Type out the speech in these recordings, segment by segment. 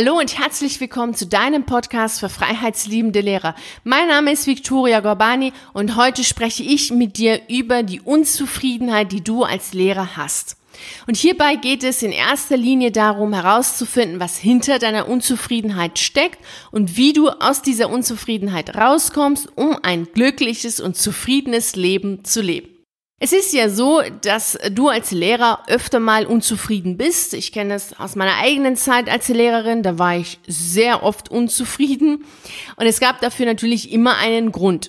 Hallo und herzlich willkommen zu deinem Podcast für freiheitsliebende Lehrer. Mein Name ist Victoria Gorbani und heute spreche ich mit dir über die Unzufriedenheit, die du als Lehrer hast. Und hierbei geht es in erster Linie darum herauszufinden, was hinter deiner Unzufriedenheit steckt und wie du aus dieser Unzufriedenheit rauskommst, um ein glückliches und zufriedenes Leben zu leben. Es ist ja so, dass du als Lehrer öfter mal unzufrieden bist. Ich kenne das aus meiner eigenen Zeit als Lehrerin. Da war ich sehr oft unzufrieden. Und es gab dafür natürlich immer einen Grund.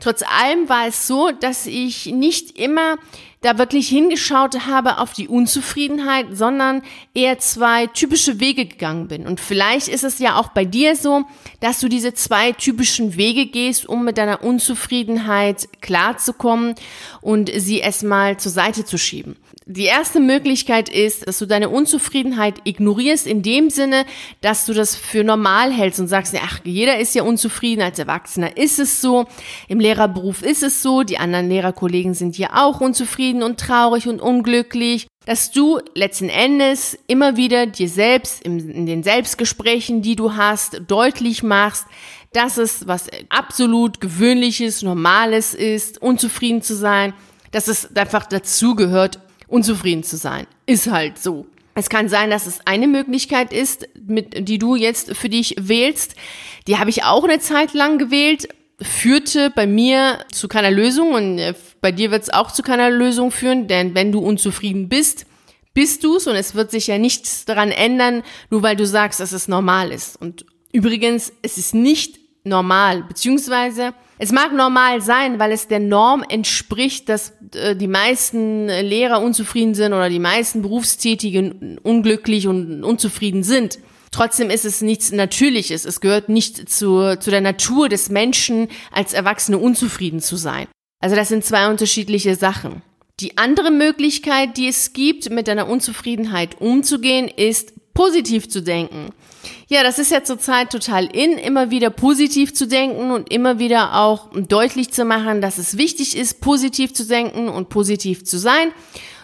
Trotz allem war es so, dass ich nicht immer da wirklich hingeschaut habe auf die Unzufriedenheit, sondern eher zwei typische Wege gegangen bin. Und vielleicht ist es ja auch bei dir so, dass du diese zwei typischen Wege gehst, um mit deiner Unzufriedenheit klarzukommen und sie erstmal zur Seite zu schieben. Die erste Möglichkeit ist, dass du deine Unzufriedenheit ignorierst in dem Sinne, dass du das für normal hältst und sagst, ach, jeder ist ja unzufrieden, als Erwachsener ist es so, im Lehrerberuf ist es so, die anderen Lehrerkollegen sind hier auch unzufrieden und traurig und unglücklich, dass du letzten Endes immer wieder dir selbst in den Selbstgesprächen, die du hast, deutlich machst, dass es was absolut gewöhnliches, normales ist, unzufrieden zu sein, dass es einfach dazugehört, unzufrieden zu sein. Ist halt so. Es kann sein, dass es eine Möglichkeit ist, mit, die du jetzt für dich wählst. Die habe ich auch eine Zeit lang gewählt, führte bei mir zu keiner Lösung und äh, bei dir wird es auch zu keiner Lösung führen, denn wenn du unzufrieden bist, bist du's und es wird sich ja nichts daran ändern, nur weil du sagst, dass es normal ist. Und übrigens, es ist nicht normal, beziehungsweise es mag normal sein, weil es der Norm entspricht, dass äh, die meisten Lehrer unzufrieden sind oder die meisten Berufstätigen unglücklich und unzufrieden sind. Trotzdem ist es nichts Natürliches. Es gehört nicht zu, zu der Natur des Menschen, als Erwachsene unzufrieden zu sein. Also das sind zwei unterschiedliche Sachen. Die andere Möglichkeit, die es gibt, mit deiner Unzufriedenheit umzugehen, ist positiv zu denken. Ja, das ist ja zurzeit total in, immer wieder positiv zu denken und immer wieder auch deutlich zu machen, dass es wichtig ist, positiv zu denken und positiv zu sein,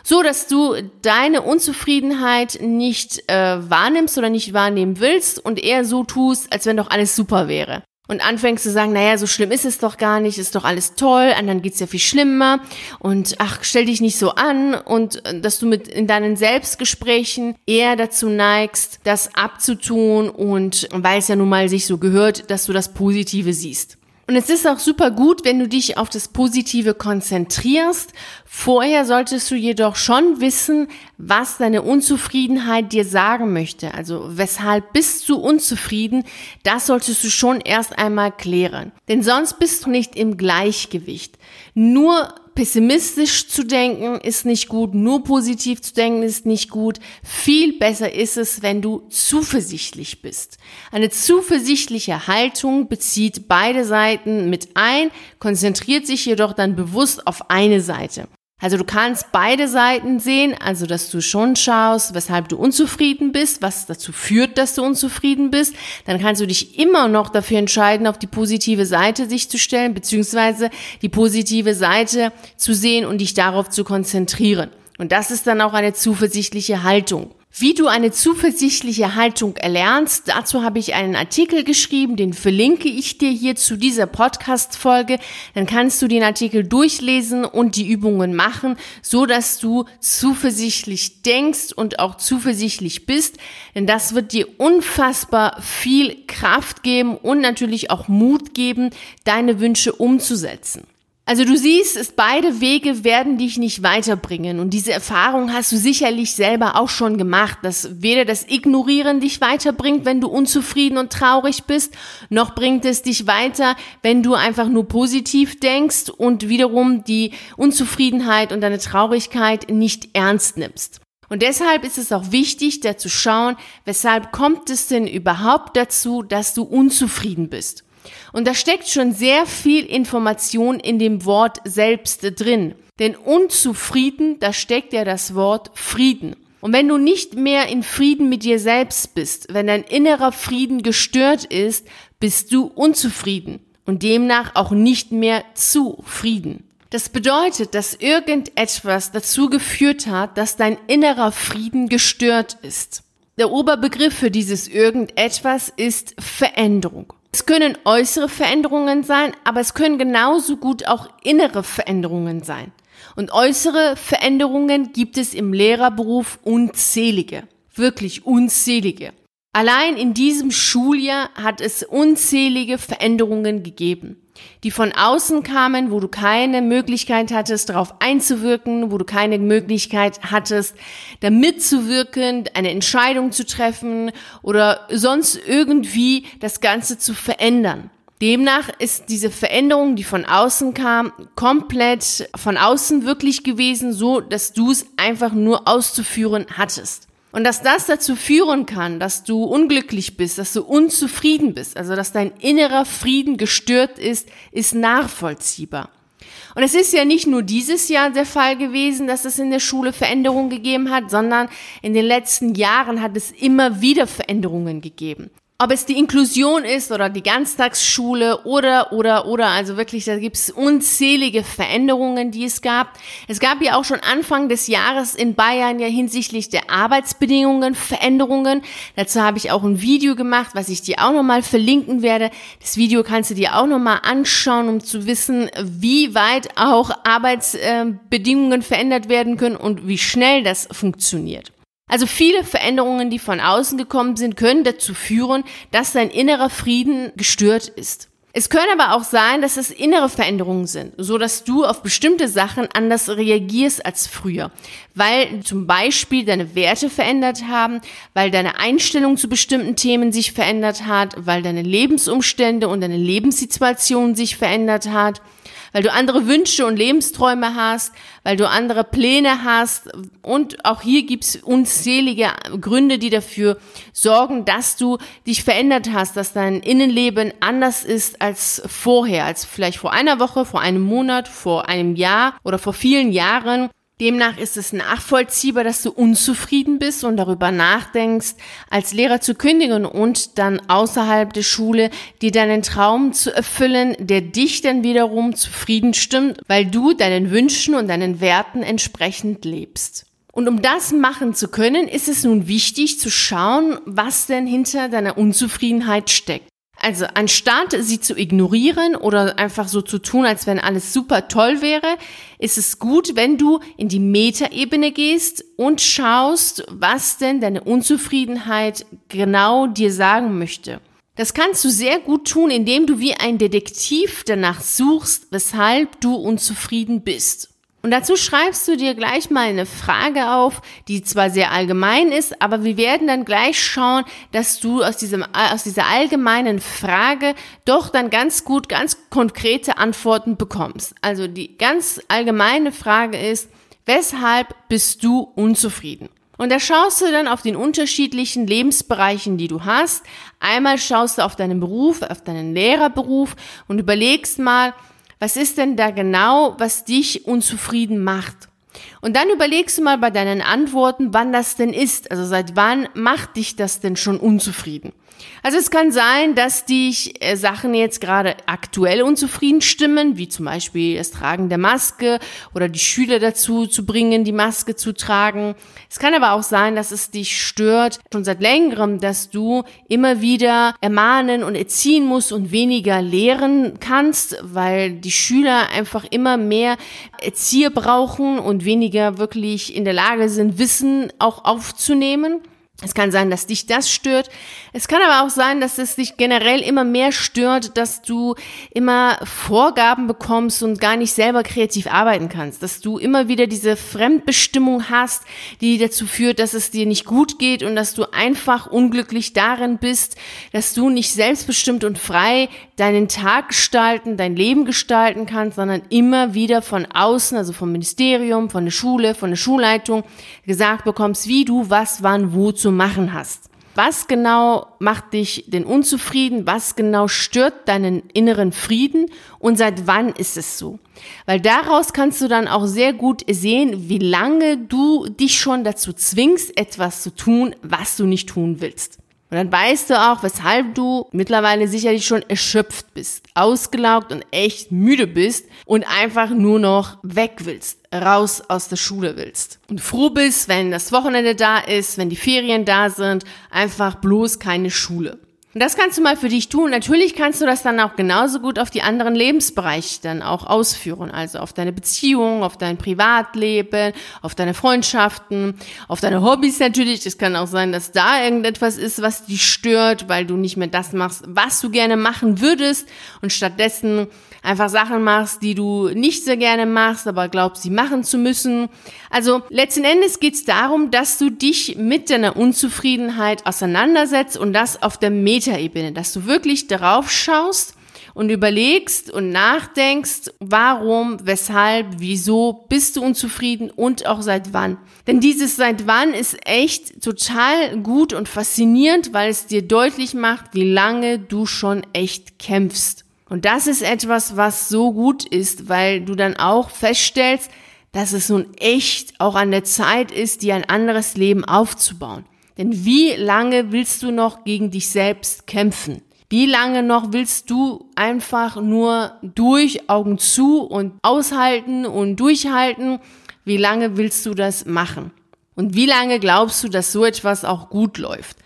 so dass du deine Unzufriedenheit nicht äh, wahrnimmst oder nicht wahrnehmen willst und eher so tust, als wenn doch alles super wäre und anfängst zu sagen, naja, so schlimm ist es doch gar nicht, ist doch alles toll, anderen geht's ja viel schlimmer und ach, stell dich nicht so an und äh, dass du mit in deinen Selbstgesprächen eher dazu neigst, das abzutun und weil es ja nun mal sich so gehört, dass du das Positive siehst. Und es ist auch super gut, wenn du dich auf das Positive konzentrierst. Vorher solltest du jedoch schon wissen, was deine Unzufriedenheit dir sagen möchte. Also weshalb bist du unzufrieden? Das solltest du schon erst einmal klären. Denn sonst bist du nicht im Gleichgewicht. Nur pessimistisch zu denken ist nicht gut, nur positiv zu denken ist nicht gut. Viel besser ist es, wenn du zuversichtlich bist. Eine zuversichtliche Haltung bezieht beide Seiten mit ein, konzentriert sich jedoch dann bewusst auf eine Seite. Also du kannst beide Seiten sehen, also dass du schon schaust, weshalb du unzufrieden bist, was dazu führt, dass du unzufrieden bist. Dann kannst du dich immer noch dafür entscheiden, auf die positive Seite sich zu stellen, beziehungsweise die positive Seite zu sehen und dich darauf zu konzentrieren. Und das ist dann auch eine zuversichtliche Haltung. Wie du eine zuversichtliche Haltung erlernst, dazu habe ich einen Artikel geschrieben, den verlinke ich dir hier zu dieser Podcast-Folge. Dann kannst du den Artikel durchlesen und die Übungen machen, so dass du zuversichtlich denkst und auch zuversichtlich bist. Denn das wird dir unfassbar viel Kraft geben und natürlich auch Mut geben, deine Wünsche umzusetzen. Also du siehst, es beide Wege werden dich nicht weiterbringen und diese Erfahrung hast du sicherlich selber auch schon gemacht, dass weder das Ignorieren dich weiterbringt, wenn du unzufrieden und traurig bist, noch bringt es dich weiter, wenn du einfach nur positiv denkst und wiederum die Unzufriedenheit und deine Traurigkeit nicht ernst nimmst. Und deshalb ist es auch wichtig, da zu schauen, weshalb kommt es denn überhaupt dazu, dass du unzufrieden bist. Und da steckt schon sehr viel Information in dem Wort selbst drin. Denn unzufrieden, da steckt ja das Wort Frieden. Und wenn du nicht mehr in Frieden mit dir selbst bist, wenn dein innerer Frieden gestört ist, bist du unzufrieden und demnach auch nicht mehr zufrieden. Das bedeutet, dass irgendetwas dazu geführt hat, dass dein innerer Frieden gestört ist. Der Oberbegriff für dieses irgendetwas ist Veränderung. Es können äußere Veränderungen sein, aber es können genauso gut auch innere Veränderungen sein. Und äußere Veränderungen gibt es im Lehrerberuf unzählige, wirklich unzählige. Allein in diesem Schuljahr hat es unzählige Veränderungen gegeben die von außen kamen, wo du keine Möglichkeit hattest, darauf einzuwirken, wo du keine Möglichkeit hattest, da mitzuwirken, eine Entscheidung zu treffen oder sonst irgendwie das Ganze zu verändern. Demnach ist diese Veränderung, die von außen kam, komplett von außen wirklich gewesen, so dass du es einfach nur auszuführen hattest. Und dass das dazu führen kann, dass du unglücklich bist, dass du unzufrieden bist, also dass dein innerer Frieden gestört ist, ist nachvollziehbar. Und es ist ja nicht nur dieses Jahr der Fall gewesen, dass es in der Schule Veränderungen gegeben hat, sondern in den letzten Jahren hat es immer wieder Veränderungen gegeben. Ob es die Inklusion ist oder die Ganztagsschule oder, oder, oder, also wirklich, da gibt es unzählige Veränderungen, die es gab. Es gab ja auch schon Anfang des Jahres in Bayern ja hinsichtlich der Arbeitsbedingungen Veränderungen. Dazu habe ich auch ein Video gemacht, was ich dir auch nochmal verlinken werde. Das Video kannst du dir auch nochmal anschauen, um zu wissen, wie weit auch Arbeitsbedingungen verändert werden können und wie schnell das funktioniert. Also viele Veränderungen, die von außen gekommen sind, können dazu führen, dass dein innerer Frieden gestört ist. Es können aber auch sein, dass es innere Veränderungen sind, so dass du auf bestimmte Sachen anders reagierst als früher, weil zum Beispiel deine Werte verändert haben, weil deine Einstellung zu bestimmten Themen sich verändert hat, weil deine Lebensumstände und deine Lebenssituation sich verändert hat weil du andere Wünsche und Lebensträume hast, weil du andere Pläne hast. Und auch hier gibt's unzählige Gründe, die dafür sorgen, dass du dich verändert hast, dass dein Innenleben anders ist als vorher, als vielleicht vor einer Woche, vor einem Monat, vor einem Jahr oder vor vielen Jahren. Demnach ist es nachvollziehbar, dass du unzufrieden bist und darüber nachdenkst, als Lehrer zu kündigen und dann außerhalb der Schule dir deinen Traum zu erfüllen, der dich dann wiederum zufrieden stimmt, weil du deinen Wünschen und deinen Werten entsprechend lebst. Und um das machen zu können, ist es nun wichtig zu schauen, was denn hinter deiner Unzufriedenheit steckt. Also anstatt sie zu ignorieren oder einfach so zu tun, als wenn alles super toll wäre, ist es gut, wenn du in die Metaebene gehst und schaust, was denn deine Unzufriedenheit genau dir sagen möchte. Das kannst du sehr gut tun, indem du wie ein Detektiv danach suchst, weshalb du unzufrieden bist. Und dazu schreibst du dir gleich mal eine Frage auf, die zwar sehr allgemein ist, aber wir werden dann gleich schauen, dass du aus, diesem, aus dieser allgemeinen Frage doch dann ganz gut, ganz konkrete Antworten bekommst. Also die ganz allgemeine Frage ist, weshalb bist du unzufrieden? Und da schaust du dann auf den unterschiedlichen Lebensbereichen, die du hast. Einmal schaust du auf deinen Beruf, auf deinen Lehrerberuf und überlegst mal, was ist denn da genau, was dich unzufrieden macht? Und dann überlegst du mal bei deinen Antworten, wann das denn ist. Also seit wann macht dich das denn schon unzufrieden? Also es kann sein, dass dich äh, Sachen jetzt gerade aktuell unzufrieden stimmen, wie zum Beispiel das Tragen der Maske oder die Schüler dazu zu bringen, die Maske zu tragen. Es kann aber auch sein, dass es dich stört, schon seit längerem, dass du immer wieder ermahnen und erziehen musst und weniger lehren kannst, weil die Schüler einfach immer mehr Erzieher brauchen und weniger wirklich in der Lage sind, Wissen auch aufzunehmen. Es kann sein, dass dich das stört. Es kann aber auch sein, dass es dich generell immer mehr stört, dass du immer Vorgaben bekommst und gar nicht selber kreativ arbeiten kannst. Dass du immer wieder diese Fremdbestimmung hast, die dazu führt, dass es dir nicht gut geht und dass du einfach unglücklich darin bist, dass du nicht selbstbestimmt und frei deinen Tag gestalten, dein Leben gestalten kannst, sondern immer wieder von außen, also vom Ministerium, von der Schule, von der Schulleitung gesagt bekommst, wie du was, wann, wo zu machen hast. Was genau macht dich denn unzufrieden? Was genau stört deinen inneren Frieden? Und seit wann ist es so? Weil daraus kannst du dann auch sehr gut sehen, wie lange du dich schon dazu zwingst, etwas zu tun, was du nicht tun willst. Und dann weißt du auch, weshalb du mittlerweile sicherlich schon erschöpft bist, ausgelaugt und echt müde bist und einfach nur noch weg willst, raus aus der Schule willst. Und froh bist, wenn das Wochenende da ist, wenn die Ferien da sind, einfach bloß keine Schule. Und das kannst du mal für dich tun. Natürlich kannst du das dann auch genauso gut auf die anderen Lebensbereiche dann auch ausführen. Also auf deine Beziehung, auf dein Privatleben, auf deine Freundschaften, auf deine Hobbys natürlich. Es kann auch sein, dass da irgendetwas ist, was dich stört, weil du nicht mehr das machst, was du gerne machen würdest und stattdessen einfach Sachen machst, die du nicht sehr gerne machst, aber glaubst, sie machen zu müssen. Also letzten Endes geht es darum, dass du dich mit deiner Unzufriedenheit auseinandersetzt und das auf der Metaebene, dass du wirklich darauf schaust und überlegst und nachdenkst, warum, weshalb, wieso bist du unzufrieden und auch seit wann. Denn dieses seit wann ist echt total gut und faszinierend, weil es dir deutlich macht, wie lange du schon echt kämpfst. Und das ist etwas, was so gut ist, weil du dann auch feststellst, dass es nun echt auch an der Zeit ist, dir ein anderes Leben aufzubauen. Denn wie lange willst du noch gegen dich selbst kämpfen? Wie lange noch willst du einfach nur durch Augen zu und aushalten und durchhalten? Wie lange willst du das machen? Und wie lange glaubst du, dass so etwas auch gut läuft?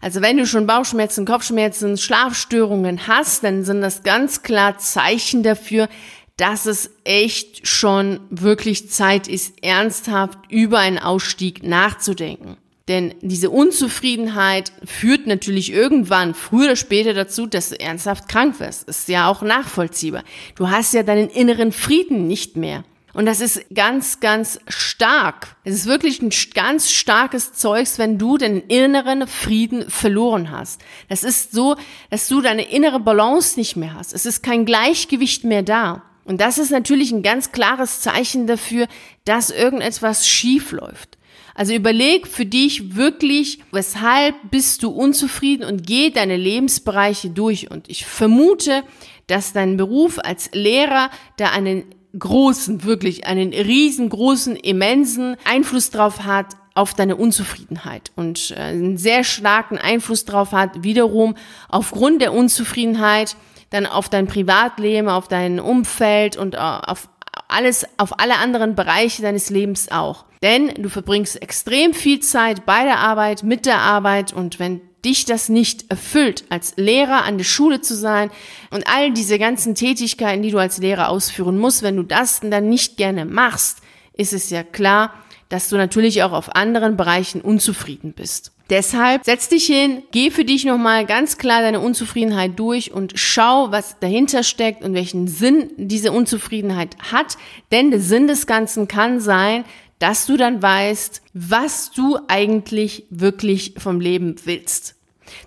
Also wenn du schon Bauchschmerzen, Kopfschmerzen, Schlafstörungen hast, dann sind das ganz klar Zeichen dafür, dass es echt schon wirklich Zeit ist, ernsthaft über einen Ausstieg nachzudenken. Denn diese Unzufriedenheit führt natürlich irgendwann, früher oder später dazu, dass du ernsthaft krank wirst. Ist ja auch nachvollziehbar. Du hast ja deinen inneren Frieden nicht mehr. Und das ist ganz, ganz stark. Es ist wirklich ein ganz starkes Zeugs, wenn du den inneren Frieden verloren hast. Das ist so, dass du deine innere Balance nicht mehr hast. Es ist kein Gleichgewicht mehr da. Und das ist natürlich ein ganz klares Zeichen dafür, dass irgendetwas schief läuft. Also überleg für dich wirklich, weshalb bist du unzufrieden und geh deine Lebensbereiche durch. Und ich vermute, dass dein Beruf als Lehrer da einen großen, wirklich einen riesengroßen, immensen Einfluss drauf hat, auf deine Unzufriedenheit und äh, einen sehr starken Einfluss drauf hat, wiederum aufgrund der Unzufriedenheit dann auf dein Privatleben, auf dein Umfeld und äh, auf alles, auf alle anderen Bereiche deines Lebens auch. Denn du verbringst extrem viel Zeit bei der Arbeit, mit der Arbeit und wenn dich das nicht erfüllt, als Lehrer an der Schule zu sein und all diese ganzen Tätigkeiten, die du als Lehrer ausführen musst, wenn du das dann nicht gerne machst, ist es ja klar, dass du natürlich auch auf anderen Bereichen unzufrieden bist. Deshalb setz dich hin, geh für dich nochmal ganz klar deine Unzufriedenheit durch und schau, was dahinter steckt und welchen Sinn diese Unzufriedenheit hat. Denn der Sinn des Ganzen kann sein, dass du dann weißt, was du eigentlich wirklich vom Leben willst.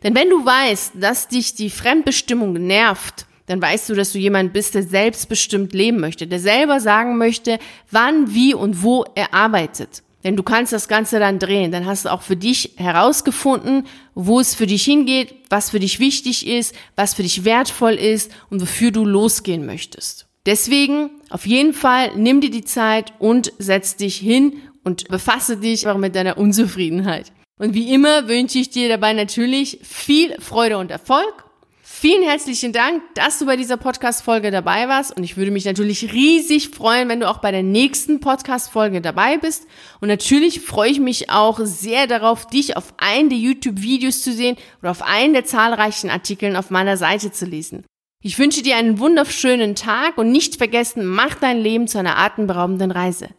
Denn wenn du weißt, dass dich die Fremdbestimmung nervt, dann weißt du, dass du jemand bist, der selbstbestimmt leben möchte, der selber sagen möchte, wann, wie und wo er arbeitet. Denn du kannst das Ganze dann drehen. Dann hast du auch für dich herausgefunden, wo es für dich hingeht, was für dich wichtig ist, was für dich wertvoll ist und wofür du losgehen möchtest. Deswegen auf jeden Fall nimm dir die Zeit und setz dich hin und befasse dich auch mit deiner Unzufriedenheit. Und wie immer wünsche ich dir dabei natürlich viel Freude und Erfolg. Vielen herzlichen Dank, dass du bei dieser Podcast-Folge dabei warst. Und ich würde mich natürlich riesig freuen, wenn du auch bei der nächsten Podcast-Folge dabei bist. Und natürlich freue ich mich auch sehr darauf, dich auf einen der YouTube-Videos zu sehen oder auf einen der zahlreichen Artikeln auf meiner Seite zu lesen. Ich wünsche dir einen wunderschönen Tag und nicht vergessen, mach dein Leben zu einer atemberaubenden Reise.